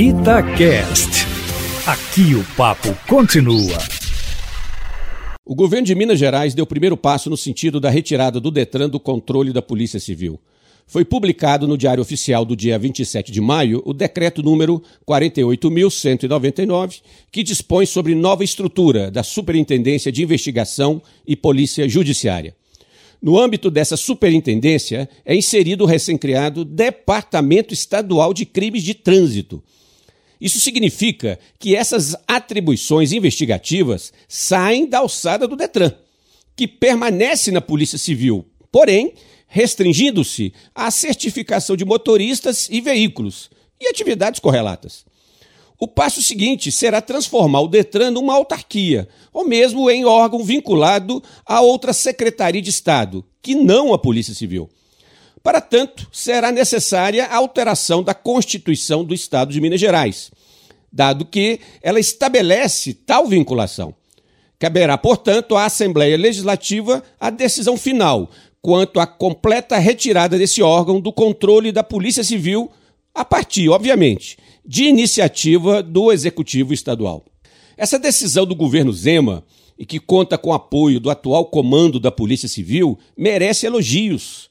Itacast. Aqui o papo continua. O governo de Minas Gerais deu o primeiro passo no sentido da retirada do Detran do controle da Polícia Civil. Foi publicado no Diário Oficial do dia 27 de maio o decreto número 48.199, que dispõe sobre nova estrutura da Superintendência de Investigação e Polícia Judiciária. No âmbito dessa superintendência, é inserido o recém-criado Departamento Estadual de Crimes de Trânsito. Isso significa que essas atribuições investigativas saem da alçada do Detran, que permanece na Polícia Civil, porém restringindo-se à certificação de motoristas e veículos e atividades correlatas. O passo seguinte será transformar o Detran numa autarquia, ou mesmo em órgão vinculado a outra Secretaria de Estado, que não a Polícia Civil. Para tanto, será necessária a alteração da Constituição do Estado de Minas Gerais, dado que ela estabelece tal vinculação. Caberá, portanto, à Assembleia Legislativa a decisão final quanto à completa retirada desse órgão do controle da Polícia Civil, a partir, obviamente, de iniciativa do Executivo Estadual. Essa decisão do governo Zema, e que conta com o apoio do atual comando da Polícia Civil, merece elogios.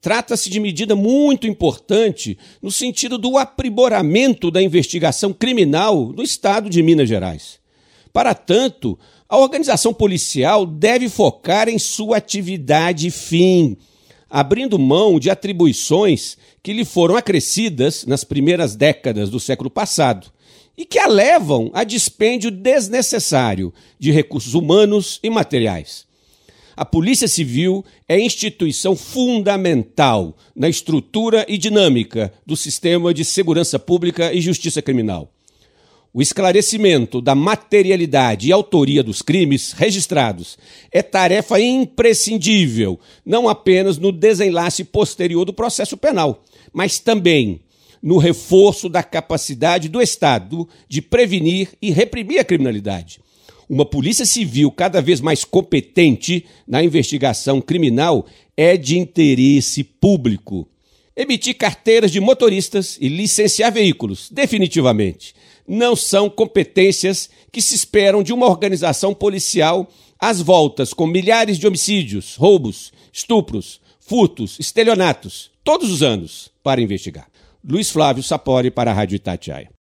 Trata-se de medida muito importante no sentido do aprimoramento da investigação criminal no estado de Minas Gerais. Para tanto, a organização policial deve focar em sua atividade fim, abrindo mão de atribuições que lhe foram acrescidas nas primeiras décadas do século passado e que a levam a dispêndio desnecessário de recursos humanos e materiais. A Polícia Civil é instituição fundamental na estrutura e dinâmica do sistema de segurança pública e justiça criminal. O esclarecimento da materialidade e autoria dos crimes registrados é tarefa imprescindível, não apenas no desenlace posterior do processo penal, mas também no reforço da capacidade do Estado de prevenir e reprimir a criminalidade. Uma polícia civil cada vez mais competente na investigação criminal é de interesse público. Emitir carteiras de motoristas e licenciar veículos, definitivamente não são competências que se esperam de uma organização policial às voltas com milhares de homicídios, roubos, estupros, furtos, estelionatos, todos os anos, para investigar. Luiz Flávio Sapori para a Rádio Itatiaia.